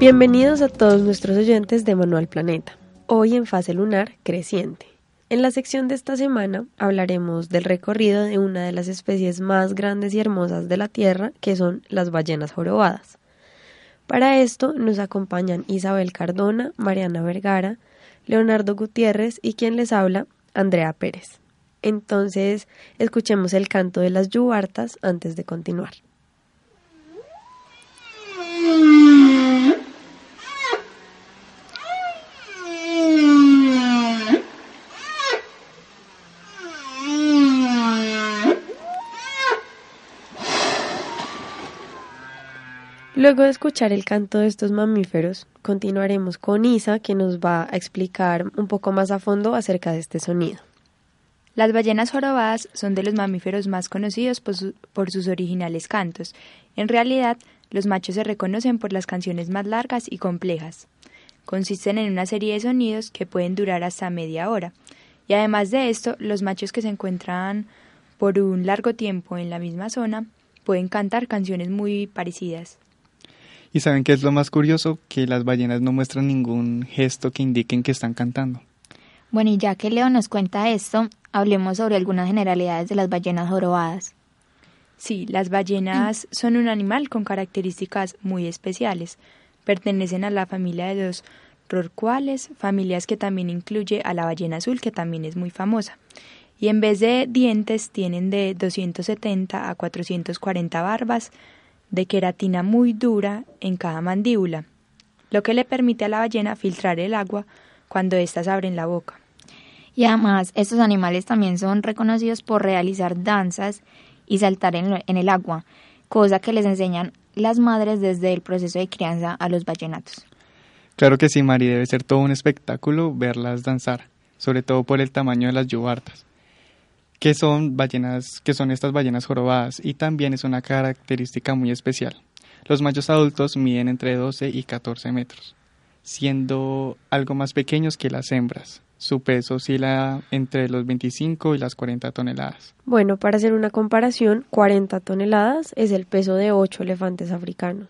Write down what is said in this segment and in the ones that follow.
Bienvenidos a todos nuestros oyentes de Manual Planeta, hoy en fase lunar creciente. En la sección de esta semana hablaremos del recorrido de una de las especies más grandes y hermosas de la Tierra, que son las ballenas jorobadas. Para esto nos acompañan Isabel Cardona, Mariana Vergara, Leonardo Gutiérrez y quien les habla, Andrea Pérez. Entonces, escuchemos el canto de las yubartas antes de continuar. Luego de escuchar el canto de estos mamíferos, continuaremos con Isa, que nos va a explicar un poco más a fondo acerca de este sonido. Las ballenas jorobadas son de los mamíferos más conocidos por, sus originales cantos. En realidad, los machos se reconocen por las canciones más largas y complejas. Consisten en una serie de sonidos que pueden durar hasta media hora. Y además de esto, los machos que se encuentran por un largo tiempo en la misma zona pueden cantar canciones muy parecidas. ¿Y saben qué es lo más curioso? Que las ballenas no muestran ningún gesto que indiquen que están cantando. Bueno, y ya que Leo nos cuenta esto, hablemos sobre algunas generalidades de las ballenas jorobadas. Sí, las ballenas son un animal con características muy especiales. Pertenecen a la familia de los rorcuales, familias que también incluye a la ballena azul, que también es muy famosa. Y en vez de dientes tienen de 270 a 440 barbas, de queratina muy dura en cada mandíbula, lo que le permite a la ballena filtrar el agua cuando éstas abren la boca. Y además, estos animales también son reconocidos por realizar danzas y saltar en, en el agua, cosa que les enseñan las madres desde el proceso de crianza a los ballenatos. Claro que sí, Mari, debe ser todo un espectáculo verlas danzar, sobre todo por el tamaño de las yubartas que son ballenas, que son estas ballenas jorobadas y también es una característica muy especial. Los machos adultos miden entre 12 y 14 metros, siendo algo más pequeños que las hembras. Su peso oscila entre los 25 y las 40 toneladas. Bueno, para hacer una comparación, 40 toneladas es el peso de 8 elefantes africanos.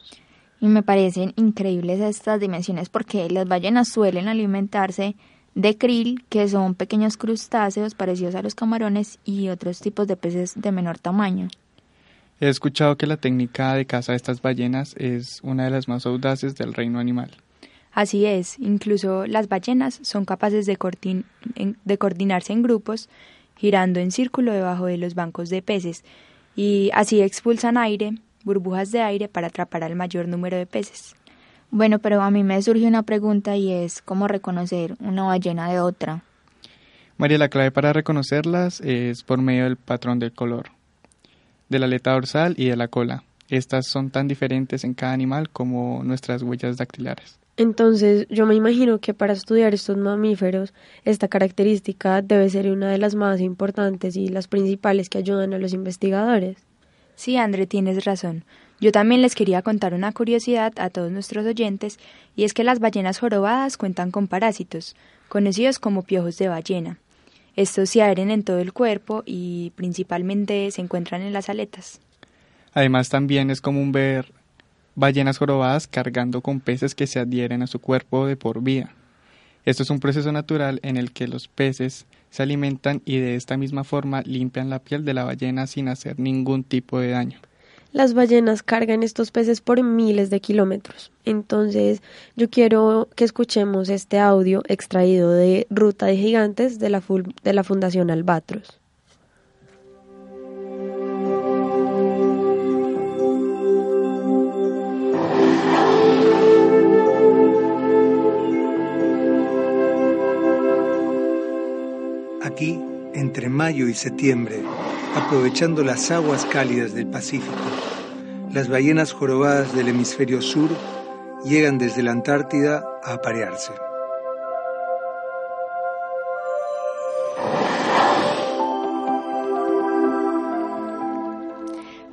Y me parecen increíbles estas dimensiones porque las ballenas suelen alimentarse de krill, que son pequeños crustáceos parecidos a los camarones y otros tipos de peces de menor tamaño. He escuchado que la técnica de caza de estas ballenas es una de las más audaces del reino animal. Así es, incluso las ballenas son capaces de, de coordinarse en grupos, girando en círculo debajo de los bancos de peces, y así expulsan aire, burbujas de aire para atrapar al mayor número de peces. Bueno, pero a mí me surge una pregunta y es cómo reconocer una ballena de otra. María, la clave para reconocerlas es por medio del patrón del color, de la aleta dorsal y de la cola. Estas son tan diferentes en cada animal como nuestras huellas dactilares. Entonces, yo me imagino que para estudiar estos mamíferos, esta característica debe ser una de las más importantes y las principales que ayudan a los investigadores. Sí, André, tienes razón. Yo también les quería contar una curiosidad a todos nuestros oyentes, y es que las ballenas jorobadas cuentan con parásitos, conocidos como piojos de ballena. Estos se adhieren en todo el cuerpo y principalmente se encuentran en las aletas. Además también es común ver ballenas jorobadas cargando con peces que se adhieren a su cuerpo de por vida. Esto es un proceso natural en el que los peces se alimentan y de esta misma forma limpian la piel de la ballena sin hacer ningún tipo de daño las ballenas cargan estos peces por miles de kilómetros. Entonces, yo quiero que escuchemos este audio extraído de Ruta de Gigantes de la, de la Fundación Albatros. Aquí entre mayo y septiembre, aprovechando las aguas cálidas del Pacífico. Las ballenas jorobadas del hemisferio sur llegan desde la Antártida a aparearse.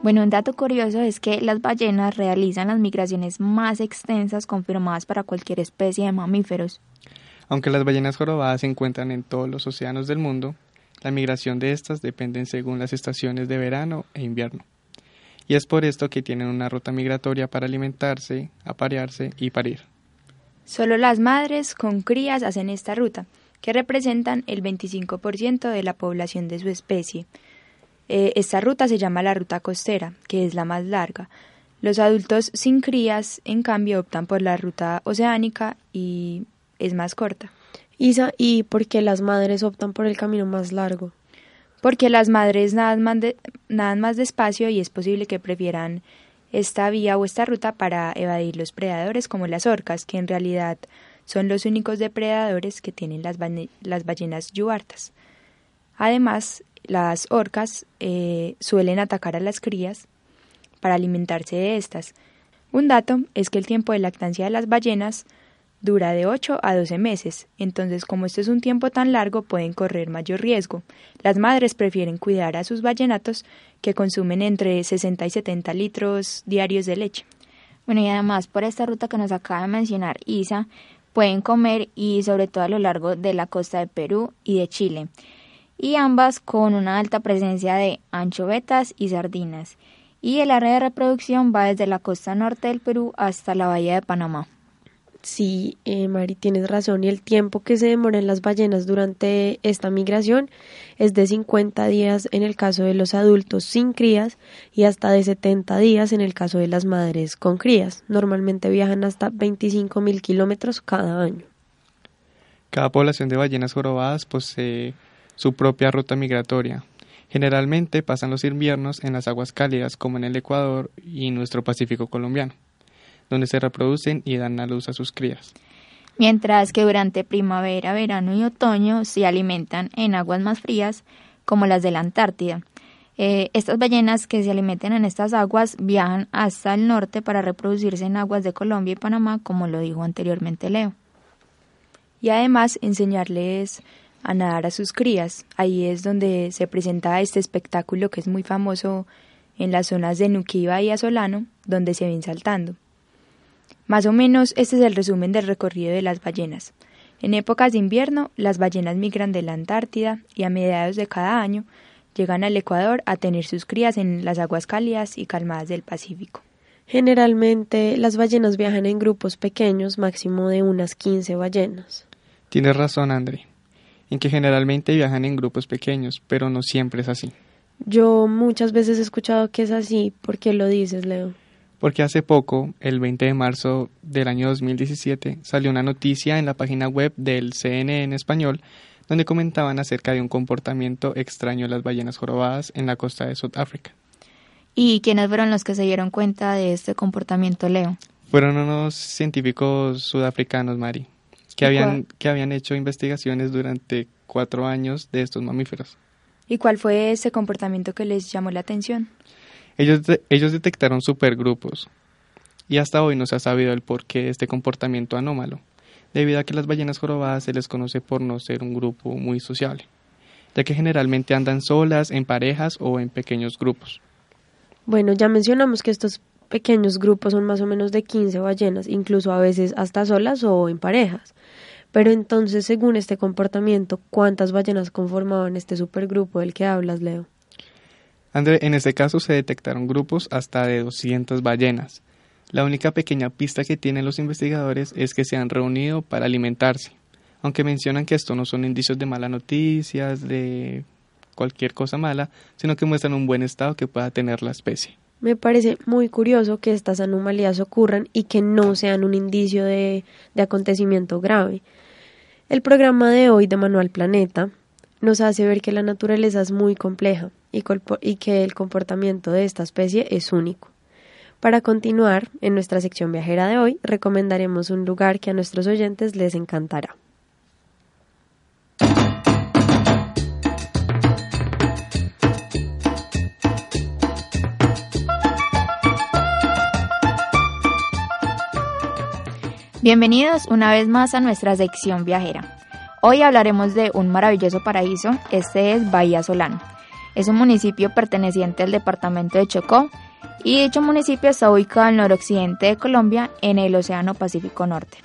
Bueno, un dato curioso es que las ballenas realizan las migraciones más extensas confirmadas para cualquier especie de mamíferos. Aunque las ballenas jorobadas se encuentran en todos los océanos del mundo, la migración de estas depende según las estaciones de verano e invierno. Y es por esto que tienen una ruta migratoria para alimentarse, aparearse y parir. Solo las madres con crías hacen esta ruta, que representan el 25% de la población de su especie. Eh, esta ruta se llama la ruta costera, que es la más larga. Los adultos sin crías, en cambio, optan por la ruta oceánica y es más corta. ¿Y por qué las madres optan por el camino más largo? Porque las madres nadan más, nadan más despacio y es posible que prefieran esta vía o esta ruta para evadir los predadores como las orcas, que en realidad son los únicos depredadores que tienen las, las ballenas yuartas. Además, las orcas eh, suelen atacar a las crías para alimentarse de estas. Un dato es que el tiempo de lactancia de las ballenas dura de 8 a 12 meses, entonces como este es un tiempo tan largo pueden correr mayor riesgo. Las madres prefieren cuidar a sus ballenatos que consumen entre 60 y 70 litros diarios de leche. Bueno, y además por esta ruta que nos acaba de mencionar Isa, pueden comer y sobre todo a lo largo de la costa de Perú y de Chile y ambas con una alta presencia de anchovetas y sardinas. Y el área de reproducción va desde la costa norte del Perú hasta la bahía de Panamá. Sí, eh, Mari, tienes razón. Y el tiempo que se demoran las ballenas durante esta migración es de 50 días en el caso de los adultos sin crías y hasta de 70 días en el caso de las madres con crías. Normalmente viajan hasta 25 mil kilómetros cada año. Cada población de ballenas jorobadas posee su propia ruta migratoria. Generalmente pasan los inviernos en las aguas cálidas como en el Ecuador y nuestro Pacífico colombiano, donde se reproducen y dan a luz a sus crías. Mientras que durante primavera, verano y otoño se alimentan en aguas más frías como las de la Antártida. Eh, estas ballenas que se alimentan en estas aguas viajan hasta el norte para reproducirse en aguas de Colombia y Panamá, como lo dijo anteriormente Leo. Y además enseñarles a nadar a sus crías. Ahí es donde se presenta este espectáculo que es muy famoso en las zonas de Nuquiba y Azolano, donde se ven saltando. Más o menos este es el resumen del recorrido de las ballenas. En épocas de invierno, las ballenas migran de la Antártida y a mediados de cada año llegan al Ecuador a tener sus crías en las aguas cálidas y calmadas del Pacífico. Generalmente las ballenas viajan en grupos pequeños, máximo de unas 15 ballenas. Tienes razón, André en que generalmente viajan en grupos pequeños, pero no siempre es así. Yo muchas veces he escuchado que es así. ¿Por qué lo dices, Leo? Porque hace poco, el 20 de marzo del año 2017, salió una noticia en la página web del CNN en español donde comentaban acerca de un comportamiento extraño de las ballenas jorobadas en la costa de Sudáfrica. ¿Y quiénes fueron los que se dieron cuenta de este comportamiento, Leo? Fueron unos científicos sudafricanos, Mari que habían, que habían hecho investigaciones durante cuatro años de estos mamíferos. ¿Y cuál fue ese comportamiento que les llamó la atención? Ellos, detectaron supergrupos y hasta hoy no se ha sabido el porqué de este comportamiento anómalo, debido a que las ballenas jorobadas se les conoce por no ser un grupo muy sociable, ya que generalmente andan solas, en parejas o en pequeños grupos. Bueno, ya mencionamos que estos pequeños grupos son más o menos de 15 ballenas, incluso a veces hasta solas o en parejas. Pero entonces, según este comportamiento, ¿cuántas ballenas conformaban este supergrupo del que hablas, Leo? En este caso se detectaron grupos hasta de 200 ballenas. La única pequeña pista que tienen los investigadores es que se han reunido para alimentarse, aunque mencionan que esto no son indicios de malas noticias, de cualquier cosa mala, sino que muestran un buen estado que pueda tener la especie. Me parece muy curioso que estas anomalías ocurran y que no sean un indicio de, de acontecimiento grave. El programa de hoy de Manual Planeta nos hace ver que la naturaleza es muy compleja y, que el comportamiento de esta especie es único. Para continuar, en nuestra sección viajera de hoy recomendaremos un lugar que a nuestros oyentes les encantará. Bienvenidos una vez más a nuestra sección viajera. Hoy hablaremos de un maravilloso paraíso, este es Bahía Solano, es un municipio perteneciente al departamento de Chocó y dicho municipio está ubicado al noroccidente de Colombia en el Océano Pacífico Norte.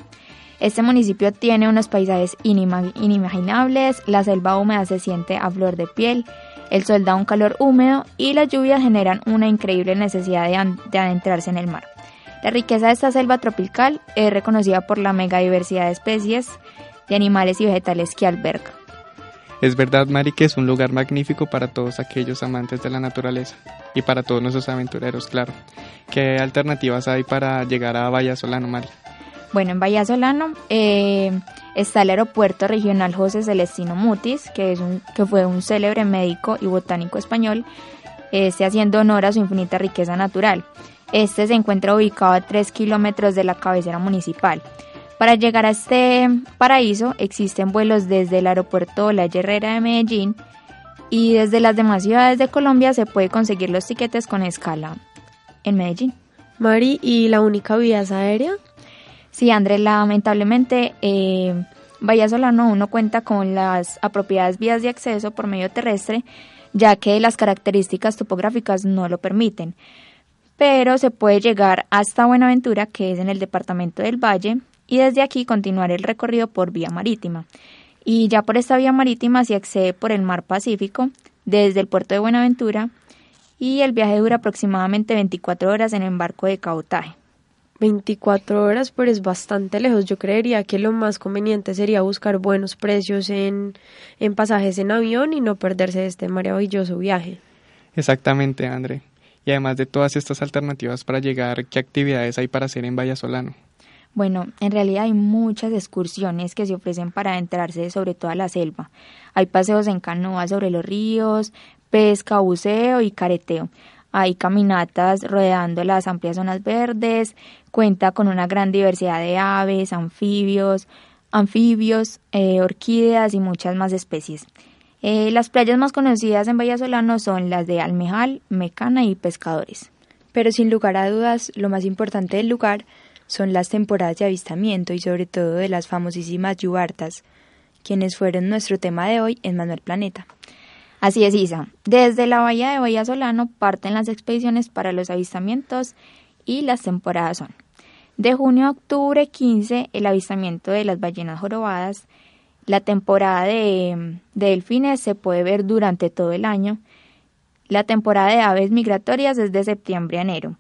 Este municipio tiene unos paisajes inimaginables, la selva húmeda se siente a flor de piel, el sol da un calor húmedo y las lluvias generan una increíble necesidad de, adentrarse en el mar. La riqueza de esta selva tropical es reconocida por la megadiversidad de especies de animales y vegetales que alberga. Es verdad, Mari, que es un lugar magnífico para todos aquellos amantes de la naturaleza y para todos nuestros aventureros, claro. ¿Qué alternativas hay para llegar a Vallasolano, Mari? Bueno, en Vallasolano eh, está el aeropuerto regional José Celestino Mutis, que, es un, que fue un célebre médico y botánico español, este haciendo honor a su infinita riqueza natural. Este se encuentra ubicado a 3 kilómetros de la cabecera municipal. Para llegar a este paraíso existen vuelos desde el aeropuerto La Herrera de Medellín y desde las demás ciudades de Colombia se puede conseguir los tiquetes con escala en Medellín. Mari, ¿y la única vía es aérea? Sí, Andrés, lamentablemente eh, Solano no cuenta con las apropiadas vías de acceso por medio terrestre, ya que las características topográficas no lo permiten. Pero se puede llegar hasta Buenaventura, que es en el departamento del Valle, y desde aquí continuar el recorrido por vía marítima. Y ya por esta vía marítima se accede por el mar Pacífico desde el puerto de Buenaventura y el viaje dura aproximadamente 24 horas en embarco de cabotaje. 24 horas, pero es bastante lejos. Yo creería que lo más conveniente sería buscar buenos precios en, en pasajes en avión y no perderse de este maravilloso viaje. Exactamente, André. Y además de todas estas alternativas para llegar, ¿qué actividades hay para hacer en Vallasolano? Bueno, en realidad hay muchas excursiones que se ofrecen para adentrarse sobre toda la selva. Hay paseos en canoa sobre los ríos, pesca, buceo y careteo. Hay caminatas rodeando las amplias zonas verdes, cuenta con una gran diversidad de aves, anfibios, anfibios, eh, orquídeas y muchas más especies. Eh, las playas más conocidas en Vallasolano son las de Almejal, Mecana y Pescadores. Pero sin lugar a dudas, lo más importante del lugar son las temporadas de avistamiento y sobre todo de las famosísimas yubartas, quienes fueron nuestro tema de hoy en Manuel Planeta. Así es, Isa. Desde la bahía de Bahía Solano parten las expediciones para los avistamientos y las temporadas son de junio a octubre 15 el avistamiento de las ballenas jorobadas. La temporada de, de delfines se puede ver durante todo el año. La temporada de aves migratorias es de septiembre a enero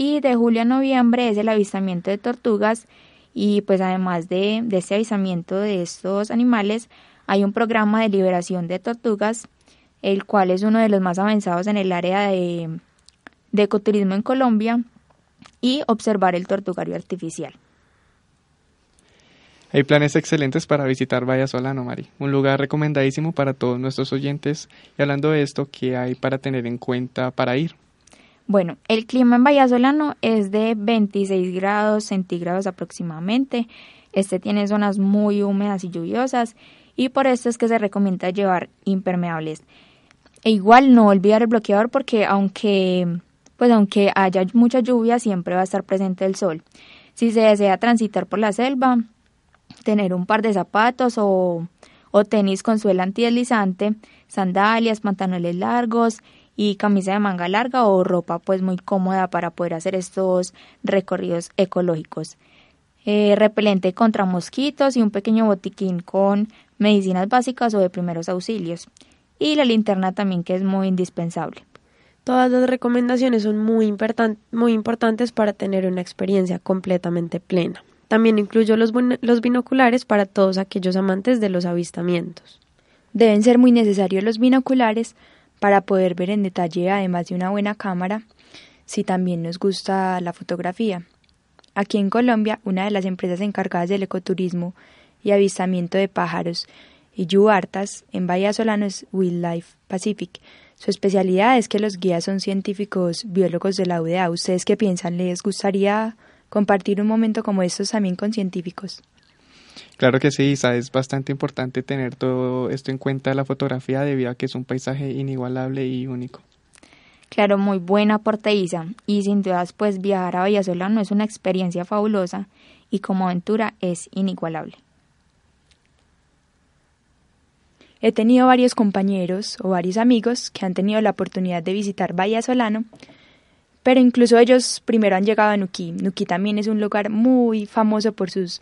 y de julio a noviembre es el avistamiento de tortugas y pues además de, de este avistamiento de estos animales hay un programa de liberación de tortugas el cual es uno de los más avanzados en el área de, de ecoturismo en Colombia y observar el tortugario artificial. Hay planes excelentes para visitar Solano, Mari, un lugar recomendadísimo para todos nuestros oyentes. Y hablando de esto, ¿qué hay para tener en cuenta para ir? Bueno, el clima en Vallasolano es de 26 grados centígrados aproximadamente. Este tiene zonas muy húmedas y lluviosas y por esto es que se recomienda llevar impermeables. E igual no olvidar el bloqueador porque aunque pues aunque haya mucha lluvia siempre va a estar presente el sol. Si se desea transitar por la selva, tener un par de zapatos o, o tenis con suela antideslizante, sandalias, pantalones largos y camisa de manga larga o ropa pues muy cómoda para poder hacer estos recorridos ecológicos. Eh, repelente contra mosquitos y un pequeño botiquín con medicinas básicas o de primeros auxilios. Y la linterna también que es muy indispensable. Todas las recomendaciones son muy, muy importantes para tener una experiencia completamente plena. También incluyo los, los binoculares para todos aquellos amantes de los avistamientos. Deben ser muy necesarios los binoculares para poder ver en detalle, además de una buena cámara, si también nos gusta la fotografía. Aquí en Colombia, una de las empresas encargadas del ecoturismo y avistamiento de pájaros y yuartas en Bahía Solano es Wildlife Pacific. Su especialidad es que los guías son científicos biólogos de la UDA. ¿Ustedes qué piensan? ¿Les gustaría compartir un momento como estos también con científicos? Claro que sí, Isa, es bastante importante tener todo esto en cuenta la fotografía debido a que es un paisaje inigualable y único. Claro, muy buena aporte Isa, y sin dudas pues viajar a Vallasolano es una experiencia fabulosa y como aventura es inigualable. He tenido varios compañeros o varios amigos que han tenido la oportunidad de visitar Bahía Solano, pero incluso ellos primero han llegado a Nuquí. Nuquí también es un lugar muy famoso por sus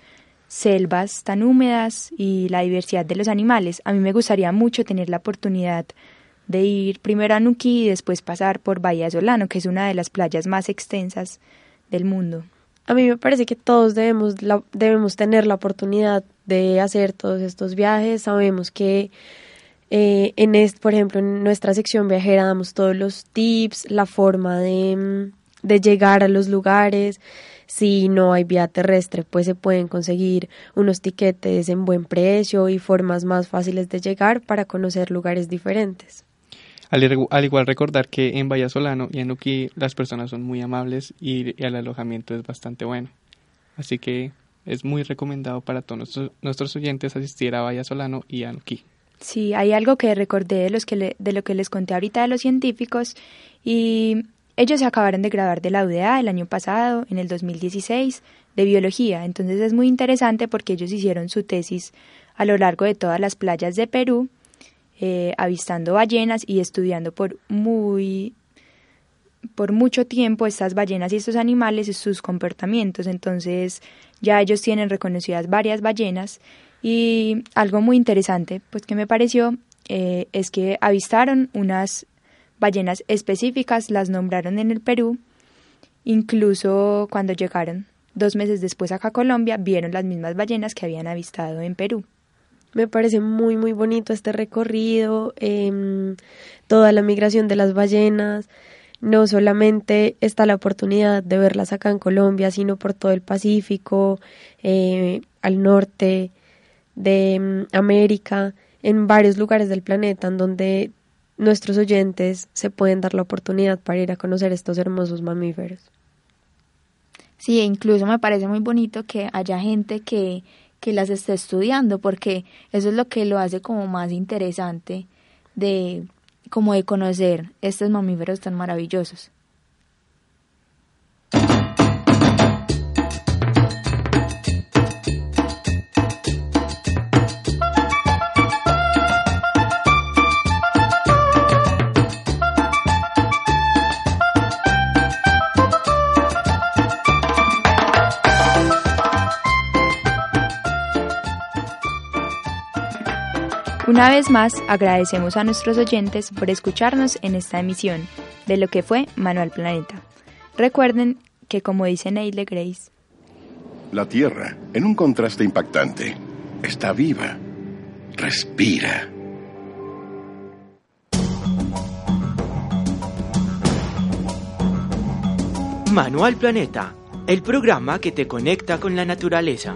selvas tan húmedas y la diversidad de los animales. A mí me gustaría mucho tener la oportunidad de ir primero a Nuquí y después pasar por Bahía Solano, que es una de las playas más extensas del mundo. A mí me parece que todos debemos, debemos tener la oportunidad de hacer todos estos viajes. Sabemos que eh, en este, por ejemplo, en nuestra sección viajera damos todos los tips, la forma de, de llegar a los lugares. Si no hay vía terrestre, pues se pueden conseguir unos tiquetes en buen precio y formas más fáciles de llegar para conocer lugares diferentes. Al, igual recordar que en Vallasolano y en Uquí las personas son muy amables y, el alojamiento es bastante bueno. Así que es muy recomendado para todos nuestros, oyentes asistir a Vallasolano y a Nuquí. Sí, hay algo que recordé de, los que de lo que les conté ahorita de los científicos y ellos se acabaron de graduar de la UDA el año pasado, en el 2016, de biología. Entonces es muy interesante porque ellos hicieron su tesis a lo largo de todas las playas de Perú eh, avistando ballenas y estudiando por muy por mucho tiempo estas ballenas y estos animales y sus comportamientos. Entonces ya ellos tienen reconocidas varias ballenas y algo muy interesante pues que me pareció eh, es que avistaron unas ballenas específicas, las nombraron en el Perú, incluso cuando llegaron dos meses después acá a Colombia vieron las mismas ballenas que habían avistado en Perú. Me parece muy, muy bonito este recorrido, em, toda la migración de las ballenas. No solamente está la oportunidad de verlas acá en Colombia, sino por todo el Pacífico, eh, al norte de em, América, en varios lugares del planeta, en donde nuestros oyentes se pueden dar la oportunidad para ir a conocer estos hermosos mamíferos. Sí, incluso me parece muy bonito que haya gente que que las esté estudiando, porque eso es lo que lo hace como más interesante de como de conocer estos mamíferos tan maravillosos. Una vez más, agradecemos a nuestros oyentes por escucharnos en esta emisión de lo que fue Manual Planeta. Recuerden que, como dice Neil Grace, la Tierra, en un contraste impactante, está viva, respira. Manual Planeta, el programa que te conecta con la naturaleza.